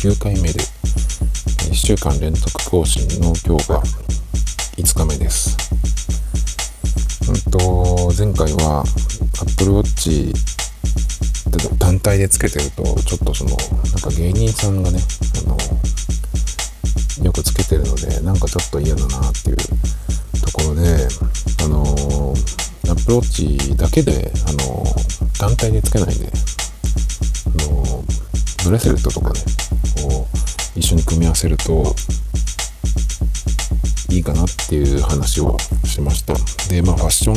9回目で、1週間連続更新の今日が5日目です。うんと、前回は Apple Watch 単体でつけてると、ちょっとその、なんか芸人さんがね、あの、よくつけてるので、なんかちょっと嫌だなっていうところで、あの、Apple Watch だけで、あの、単体でつけないで、あの、ブレスレットとかね、緒に組み合わせると、いいかなっていう話をしました。で、まあ、ファッション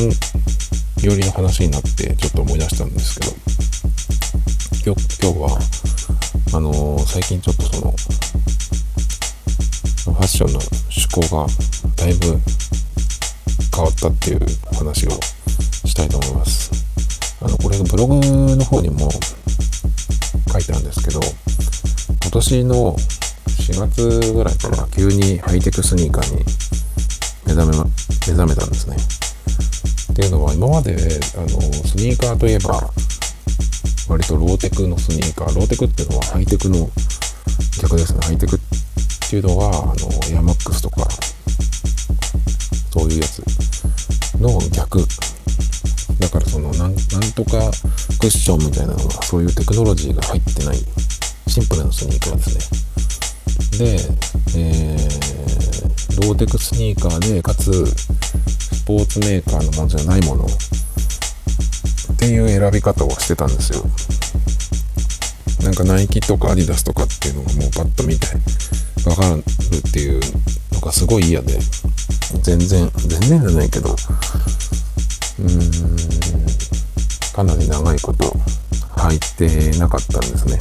寄りの話になって、ちょっと思い出したんですけど、今日、今日は、あのー、最近ちょっとその、ファッションの趣向がだいぶ変わったっていう話をしたいと思います。あの、これブログの方にも書いてあるんですけど、今年の4月ぐらいから急にハイテクスニーカーに目覚め、目覚めたんですね。っていうのは今まであのスニーカーといえば割とローテクのスニーカー。ローテクっていうのはハイテクの逆ですね。ハイテクっていうのはあのエアマックスとかそういうやつ。の逆。だからそのなんとかクッションみたいなのがそういうテクノロジーが入ってないシンプルなスニーカーですね。で、えー、ローテクスニーカーでかつスポーツメーカーのものじゃないもの。っていう選び方をしてたんですよ。なんかナイキとかアディダスとかっていうのがもうパッと見てわかるっていうのがすごい嫌で全然全然じゃないけどうーんかなり長いこと履いてなかったんですね。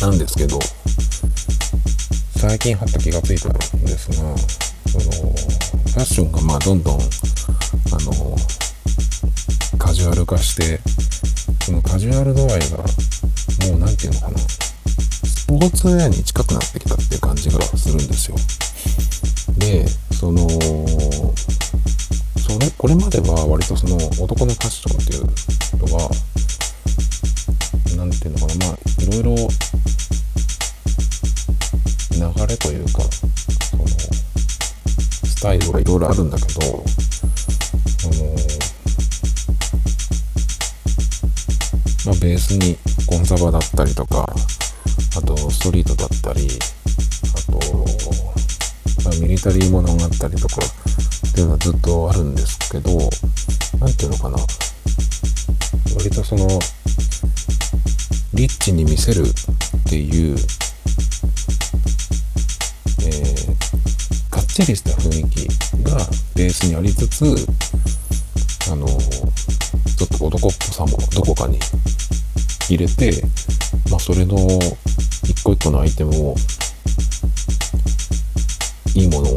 なんですけど最近貼った気がついたんですがそのファッションがまあどんどんあのカジュアル化してそのカジュアル度合いがもう何て言うのかなスポーツウェアに近くなってきたっていう感じがするんですよ。でそのそれこれまでは割とその男のファッションっていうのは何て言うのかなまあいろいろスタイルがいろいろあるんだけどあのまあベースにコンサバだったりとかあとストリートだったりあと、まあ、ミリタリーものがあったりとかっていうのはずっとあるんですけど何ていうのかな。割とそのリッチに見せるっていう、っちりした雰囲気がベースにありつつあのちょっと男っぽさもどこかに入れて、まあ、それの一個一個のアイテムをいいものを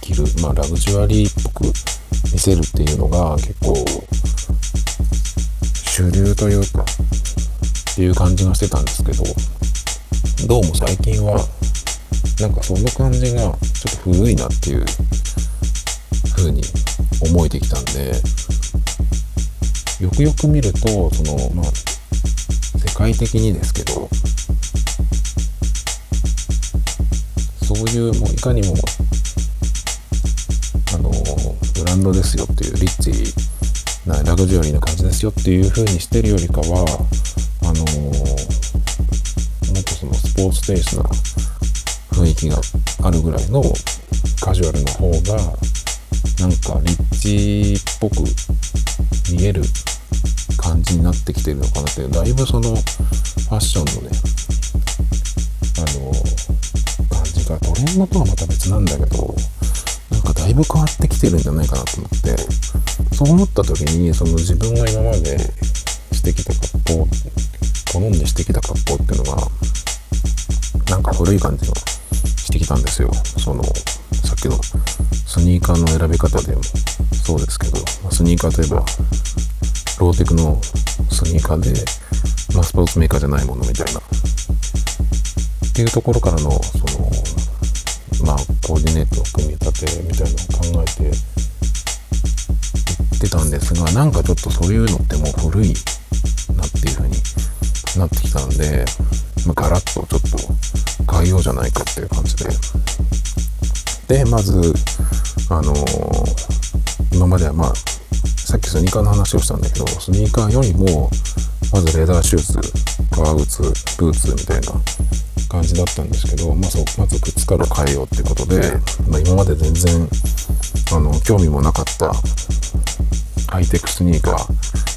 着る、まあ、ラグジュアリーっぽく見せるっていうのが結構主流というかっていう感じがしてたんですけどどうも最近はなんかその感じがちょっと古いなっていう風に思えてきたんでよくよく見るとそのまあ世界的にですけどそういうもういかにもあのブランドですよっていうリッチなラグジュアリーな感じですよっていう風にしてるよりかはあのもっとそのスポーツテイストな雰囲気があるぐらいのカジュアルの方がなんかリッチっぽく見える感じになってきてるのかなってだいぶそのファッションのねあの感じがトレンドとはまた別なんだけどなんかだいぶ変わってきてるんじゃないかなと思ってそう思った時にその自分が今までしてきた格好好んでしてきた格好っていうのがなんか古い感じがてきたんですよそのさっきのスニーカーの選び方でもそうですけどスニーカーといえばローテクのスニーカーで、まあ、スポーツメーカーじゃないものみたいな。っていうところからの、その、まあ、コーディネート組み立てみたいなのを考えていってたんですが、なんかちょっとそういうのってもう古いなっていう風になってきたんで、まあ、ガラッとちょっと変えようじゃないかっていう感じで。で、まず、あのー、今まではまあ、さっきスニーカーの話をしたんだけど、スニーカーよりも、まずレーダーシューズ、革靴、ブーツみたいな感じだったんですけど、まあ、そうまず靴から変えようってことで、まあ、今まで全然あの興味もなかったハイテクスニーカー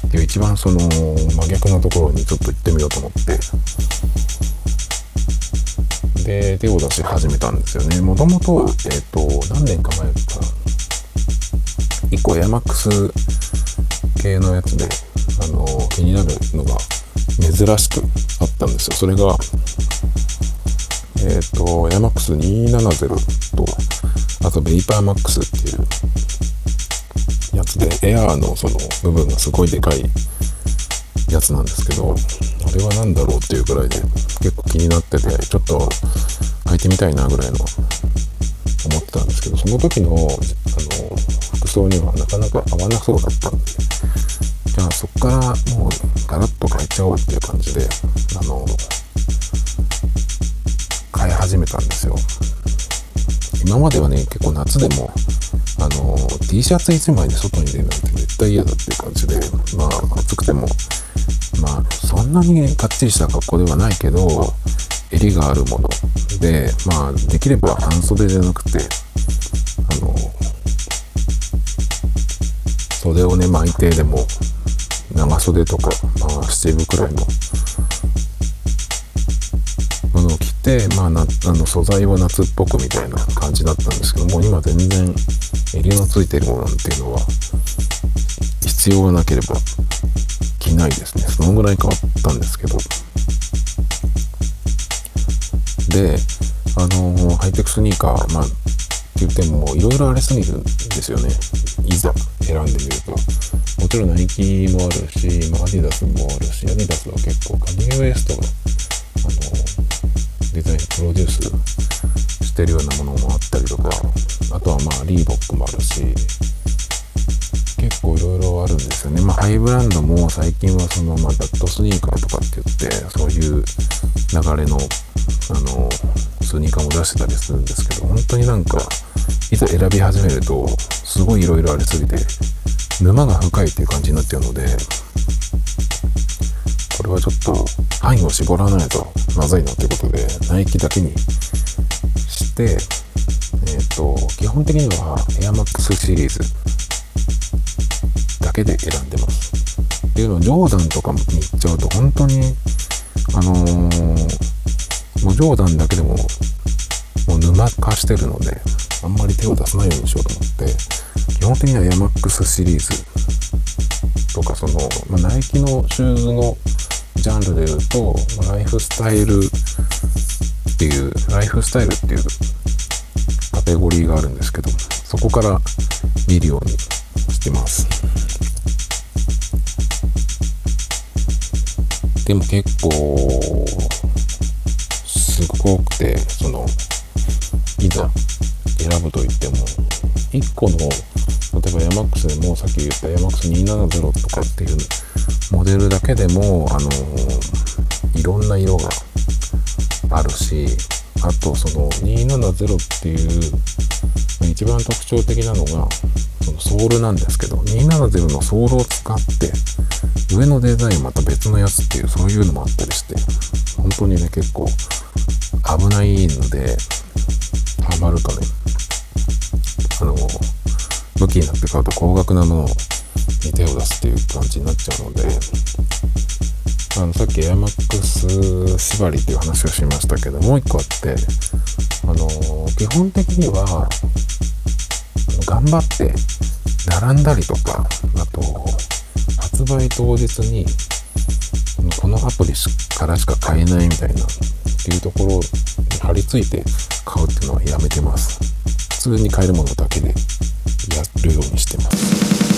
っていう一番その真逆のところにちょっと行ってみようと思ってで手を出し始めたんですよね。もともと,、えーと、何年か前か。1個エアマックス系のやつであの気になるのが珍しくあったんですよ。それがえっ、ー、と、エアマックス270と、あとベイパーマックスっていうやつで、エアーのその部分がすごいでかいやつなんですけど、れは何だろうっていうぐらいで結構気になってて、ちょっと履いてみたいなぐらいの思ってたんですけど、その時の、あの、服装にはなかなか合わなそうだったんで、じゃあそっからもうガラッと変えちゃおうっていう感じで、あの、買い始めたんですよ。今まではね結構夏でもあの T シャツ1枚で外に出るなんて絶対嫌だっていう感じでまあ暑くてもんなにかっちりした格好ではないけど襟があるものでまあできれば半袖じゃなくてあの袖をね巻いてでも長袖とかまあ七分くらいのあの、着て、まあ、なあの素材は夏っぽくみたいな感じだったんですけどもう今全然襟のついてるものなんていうのは必要がなければ着ないですね。そのぐらい変わったんですけど。であのハイテクスニーカーまあって言ってもいろいろありすぎるんですよね。いざ選んでみると。もちろんナイキもあるし、まあ、アディダスもあるしアディダスは結構カニエ・ウエストがあのデザインプロデュースしてるようなものもあったりとかあとはまあリーボックもあるし結構いろいろあるんですよね。まあハイブランドも最近はそのまあダットスニーカーとかって言ってそういう流れのあのスニーカーも出してたりするんですけど本当になんかいざ選び始めるとすごいいろいろありすぎて沼が深いっていう感じになっちゃうのでこれはちょっと範囲を絞らないとまずいなということで、ナイキだけにして、えっ、ー、と、基本的にはエアマックスシリーズ。だけで選んでます。っていうのは、ジョーダンとかに行っちゃうと、本当に、あのー、もうジョーダンだけでも、もう沼化してるので、あんまり手を出さないようにしようと思って、基本的にはエアマックスシリーズとか、その、まあ、ナイキのシューズのジャンルで言うと、ライフスタイルっていう、ライフスタイルっていうカテゴリーがあるんですけど、そこから見るようにしてます。でも結構、すごく多くて、その、いざ選ぶと言っても、1個の、例えばヤマックスでもさっき言ったヤマックス270とかっていうモデルだけでも、あのいろんな色があるしあとその270っていう一番特徴的なのがそのソールなんですけど270のソールを使って上のデザインまた別のやつっていうそういうのもあったりして本当にね結構危ないのでハマるとねあの武器になって買うと高額なものに手を出すっていう感じになっちゃうのであのさっきエアマックス縛りっていう話をしましたけどもう一個あってあの基本的には頑張って並んだりとかあと発売当日にこのアプリからしか買えないみたいなっていうところに張り付いて買うっていうのはやめてます。普通に買えるものだけでやるようにしてます。